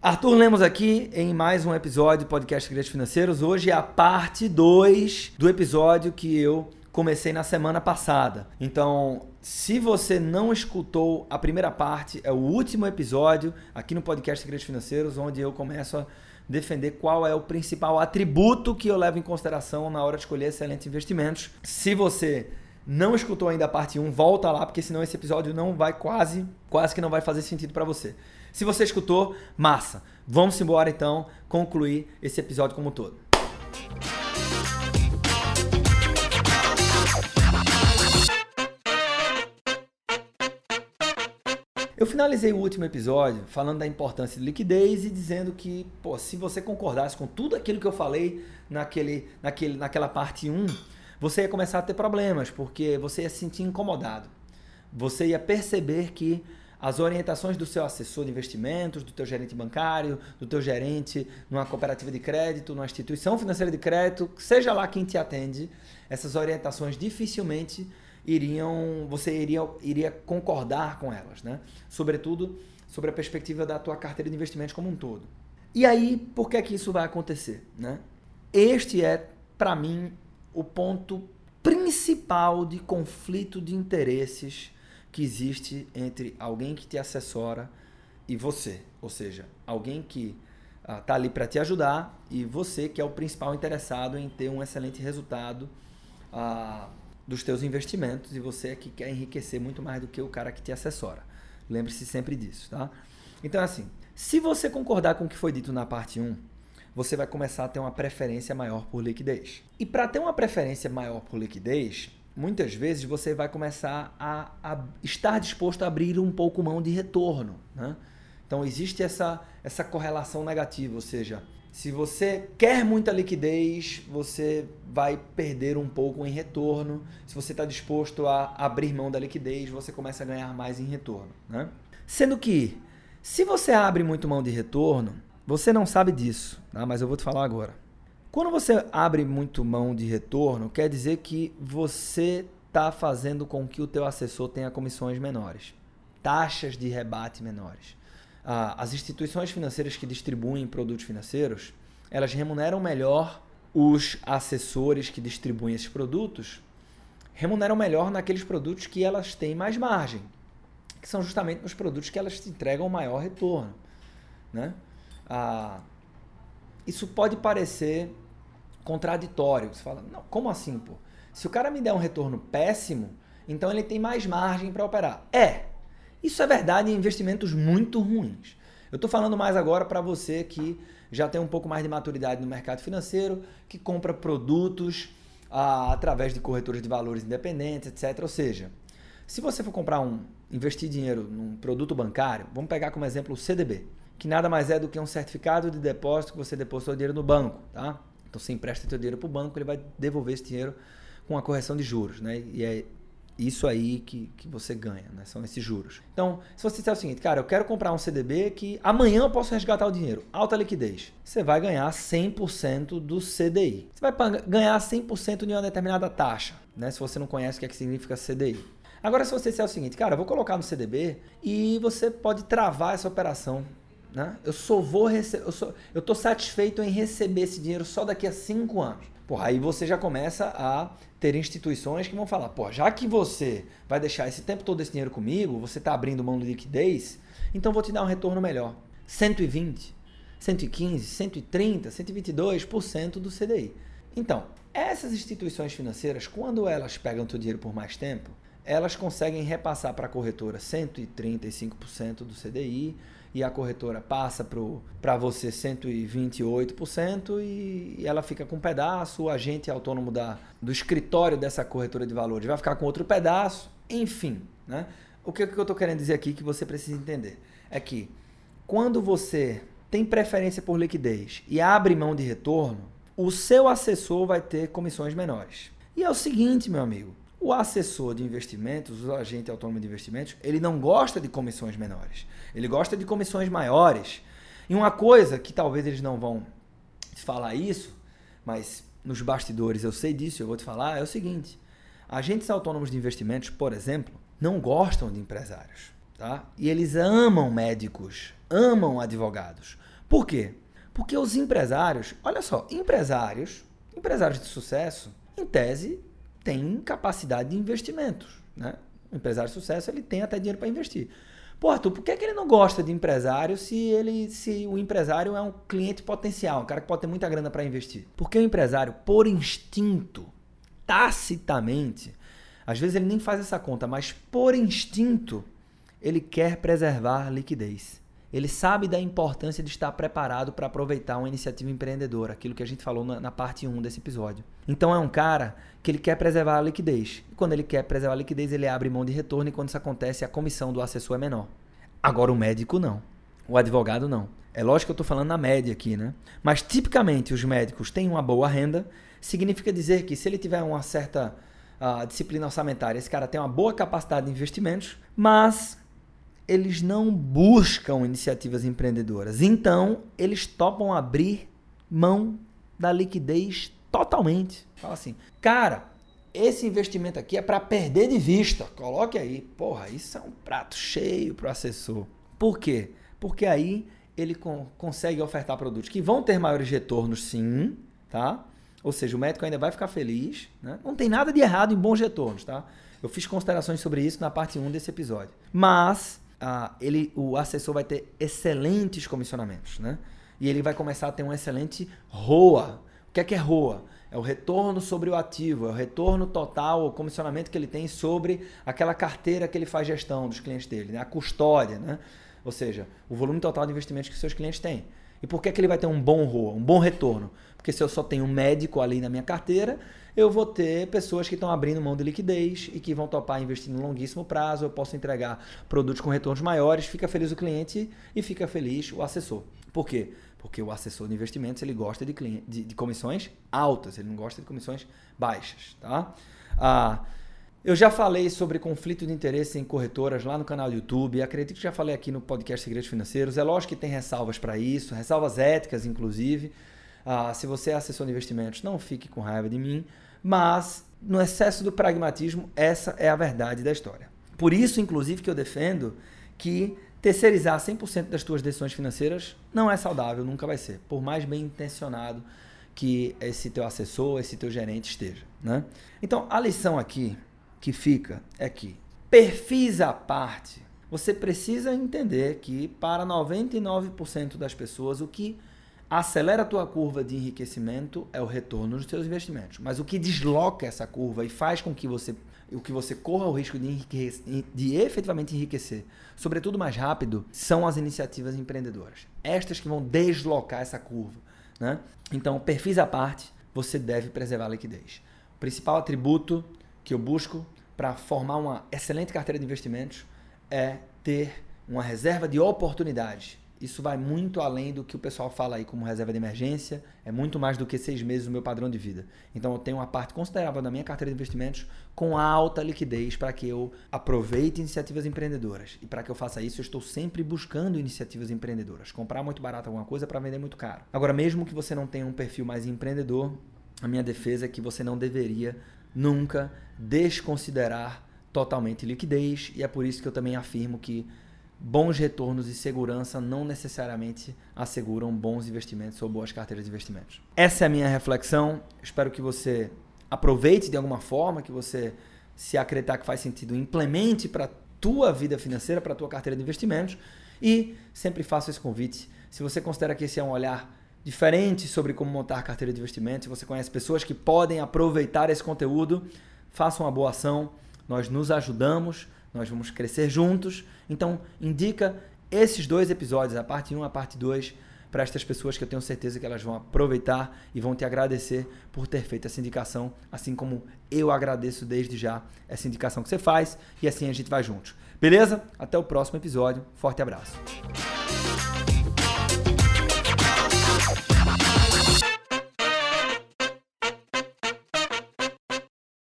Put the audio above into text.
Arthur Lemos aqui em mais um episódio do podcast Segredos Financeiros. Hoje é a parte 2 do episódio que eu comecei na semana passada. Então, se você não escutou a primeira parte, é o último episódio aqui no podcast Segredos Financeiros, onde eu começo a defender qual é o principal atributo que eu levo em consideração na hora de escolher excelentes investimentos. Se você não escutou ainda a parte 1, volta lá, porque senão esse episódio não vai quase, quase que não vai fazer sentido para você. Se você escutou, massa. Vamos embora então concluir esse episódio como um todo. Eu finalizei o último episódio falando da importância de liquidez e dizendo que, pô, se você concordasse com tudo aquilo que eu falei naquele, naquele, naquela parte 1, você ia começar a ter problemas, porque você ia se sentir incomodado. Você ia perceber que as orientações do seu assessor de investimentos, do teu gerente bancário, do teu gerente numa cooperativa de crédito, numa instituição financeira de crédito, seja lá quem te atende, essas orientações dificilmente iriam, você iria, iria concordar com elas, né? Sobretudo sobre a perspectiva da tua carteira de investimentos como um todo. E aí, por que é que isso vai acontecer, né? Este é, para mim, o ponto principal de conflito de interesses que existe entre alguém que te assessora e você, ou seja, alguém que está ah, ali para te ajudar e você que é o principal interessado em ter um excelente resultado ah, dos teus investimentos e você é que quer enriquecer muito mais do que o cara que te assessora. Lembre-se sempre disso, tá? Então, assim, se você concordar com o que foi dito na parte 1, você vai começar a ter uma preferência maior por liquidez. E para ter uma preferência maior por liquidez, muitas vezes você vai começar a, a, estar disposto a abrir um pouco mão de retorno. Né? Então existe essa, essa correlação negativa, ou seja, se você quer muita liquidez, você vai perder um pouco em retorno. Se você está disposto a abrir mão da liquidez, você começa a ganhar mais em retorno. Né? Sendo que, se você abre muito mão de retorno, você não sabe disso, tá? mas eu vou te falar agora. Quando você abre muito mão de retorno, quer dizer que você está fazendo com que o teu assessor tenha comissões menores, taxas de rebate menores. Ah, as instituições financeiras que distribuem produtos financeiros, elas remuneram melhor os assessores que distribuem esses produtos, remuneram melhor naqueles produtos que elas têm mais margem, que são justamente os produtos que elas te entregam maior retorno. Né? Ah, isso pode parecer contraditório. Você fala, não, como assim, pô? Se o cara me der um retorno péssimo, então ele tem mais margem para operar. É, isso é verdade em investimentos muito ruins. Eu estou falando mais agora para você que já tem um pouco mais de maturidade no mercado financeiro, que compra produtos ah, através de corretoras de valores independentes, etc. Ou seja, se você for comprar um, investir dinheiro num produto bancário, vamos pegar como exemplo o CDB que nada mais é do que um certificado de depósito que você depositou dinheiro no banco, tá? Então você empresta seu dinheiro para o banco, ele vai devolver esse dinheiro com a correção de juros, né? E é isso aí que, que você ganha, né? São esses juros. Então, se você disser o seguinte, cara, eu quero comprar um CDB que amanhã eu posso resgatar o dinheiro, alta liquidez, você vai ganhar 100% do CDI. Você vai ganhar 100% de uma determinada taxa, né? Se você não conhece o que, é que significa CDI. Agora, se você disser o seguinte, cara, eu vou colocar no CDB e você pode travar essa operação né? Eu só vou receber, eu, sou, eu tô satisfeito em receber esse dinheiro só daqui a cinco anos. Porra, aí você já começa a ter instituições que vão falar, pô, já que você vai deixar esse tempo todo esse dinheiro comigo, você está abrindo mão de liquidez, então vou te dar um retorno melhor. 120, 115, 130, 122% do CDI. Então, essas instituições financeiras, quando elas pegam o teu dinheiro por mais tempo, elas conseguem repassar para a corretora 135% do CDI, e a corretora passa para você 128% e, e ela fica com um pedaço, o agente autônomo da, do escritório dessa corretora de valores vai ficar com outro pedaço, enfim. Né? O que, que eu estou querendo dizer aqui que você precisa entender é que quando você tem preferência por liquidez e abre mão de retorno, o seu assessor vai ter comissões menores. E é o seguinte, meu amigo, o assessor de investimentos, o agente autônomo de investimentos, ele não gosta de comissões menores. Ele gosta de comissões maiores. E uma coisa que talvez eles não vão falar isso, mas nos bastidores eu sei disso, eu vou te falar, é o seguinte: agentes autônomos de investimentos, por exemplo, não gostam de empresários, tá? E eles amam médicos, amam advogados. Por quê? Porque os empresários, olha só, empresários, empresários de sucesso, em tese, têm capacidade de investimentos. Né? O empresário de sucesso ele tem até dinheiro para investir. Pô, Arthur, por que, é que ele não gosta de empresário se ele se o empresário é um cliente potencial, um cara que pode ter muita grana para investir? Porque o empresário, por instinto, tacitamente, às vezes ele nem faz essa conta, mas por instinto, ele quer preservar liquidez. Ele sabe da importância de estar preparado para aproveitar uma iniciativa empreendedora, aquilo que a gente falou na, na, parte 1 desse episódio. Então é um cara que ele quer preservar a liquidez. E quando ele quer preservar a liquidez, ele abre mão de retorno e quando isso acontece, a comissão do assessor é menor. Agora o médico não. O advogado não. É lógico que eu estou falando na média aqui, né? Mas tipicamente os médicos têm uma boa renda, significa dizer que se ele tiver uma certa uh, disciplina orçamentária, esse cara tem uma boa capacidade de investimentos, mas eles não buscam iniciativas empreendedoras. Então, eles topam abrir mão da liquidez totalmente. Fala assim, cara, esse investimento aqui é para perder de vista. Coloque aí. Porra, isso é um prato cheio para o assessor. Por quê? Porque aí ele consegue ofertar produtos que vão ter maiores retornos, sim, tá? Ou seja, o médico ainda vai ficar feliz. Né? Não tem nada de errado em bons retornos, tá? Eu fiz considerações sobre isso na parte 1 desse episódio. Mas ah, ele, o assessor vai ter excelentes comissionamentos, né? E ele vai começar a ter um excelente ROA. O que é que é ROA? É o retorno sobre o ativo, é o retorno total, o comissionamento que ele tem sobre aquela carteira que ele faz gestão dos clientes dele, né? a custódia, né? ou seja, o volume total de investimentos que seus clientes têm. E por que, que ele vai ter um bom ROA, um bom retorno? Porque se eu só tenho um médico ali na minha carteira, eu vou ter pessoas que estão abrindo mão de liquidez e que vão topar investir no longuíssimo prazo. Eu posso entregar produtos com retornos maiores, fica feliz o cliente e fica feliz o assessor. Por quê? Porque o assessor de investimentos ele gosta de, cliente, de, de comissões altas, ele não gosta de comissões baixas. Tá? Ah, eu já falei sobre conflito de interesse em corretoras lá no canal do YouTube. Acredito que já falei aqui no podcast Segredos Financeiros. É lógico que tem ressalvas para isso, ressalvas éticas, inclusive. Ah, se você é assessor de investimentos, não fique com raiva de mim, mas no excesso do pragmatismo, essa é a verdade da história. Por isso, inclusive, que eu defendo que terceirizar 100% das tuas decisões financeiras não é saudável, nunca vai ser, por mais bem intencionado que esse teu assessor, esse teu gerente esteja. Né? Então, a lição aqui que fica é que perfis à parte, você precisa entender que para 99% das pessoas o que acelera a tua curva de enriquecimento é o retorno dos teus investimentos. Mas o que desloca essa curva e faz com que você o que você corra o risco de, de efetivamente enriquecer, sobretudo mais rápido, são as iniciativas empreendedoras. Estas que vão deslocar essa curva. Né? Então, perfis à parte, você deve preservar a liquidez. O principal atributo que eu busco para formar uma excelente carteira de investimentos é ter uma reserva de oportunidades isso vai muito além do que o pessoal fala aí como reserva de emergência, é muito mais do que seis meses do meu padrão de vida. Então eu tenho uma parte considerável da minha carteira de investimentos com alta liquidez para que eu aproveite iniciativas empreendedoras. E para que eu faça isso, eu estou sempre buscando iniciativas empreendedoras. Comprar muito barato alguma coisa para vender muito caro. Agora, mesmo que você não tenha um perfil mais empreendedor, a minha defesa é que você não deveria nunca desconsiderar totalmente liquidez, e é por isso que eu também afirmo que bons retornos e segurança não necessariamente asseguram bons investimentos ou boas carteiras de investimentos. Essa é a minha reflexão. Espero que você aproveite de alguma forma, que você, se acreditar que faz sentido, implemente para tua vida financeira, para tua carteira de investimentos. E sempre faço esse convite. Se você considera que esse é um olhar diferente sobre como montar carteira de investimentos, se você conhece pessoas que podem aproveitar esse conteúdo, faça uma boa ação. Nós nos ajudamos nós vamos crescer juntos. Então, indica esses dois episódios, a parte 1 e a parte 2, para estas pessoas que eu tenho certeza que elas vão aproveitar e vão te agradecer por ter feito essa indicação, assim como eu agradeço desde já essa indicação que você faz e assim a gente vai juntos. Beleza? Até o próximo episódio. Forte abraço.